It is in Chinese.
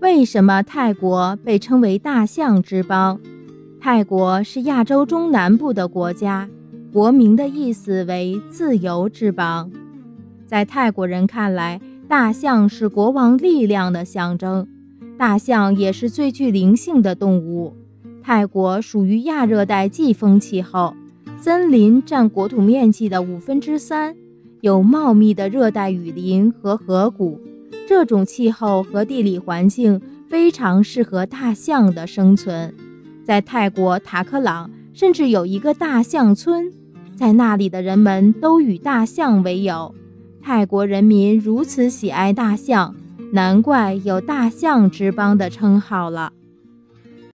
为什么泰国被称为大象之邦？泰国是亚洲中南部的国家，国名的意思为自由之邦。在泰国人看来，大象是国王力量的象征，大象也是最具灵性的动物。泰国属于亚热带季风气候，森林占国土面积的五分之三。有茂密的热带雨林和河谷，这种气候和地理环境非常适合大象的生存。在泰国塔克朗，甚至有一个大象村，在那里的人们都与大象为友。泰国人民如此喜爱大象，难怪有“大象之邦”的称号了。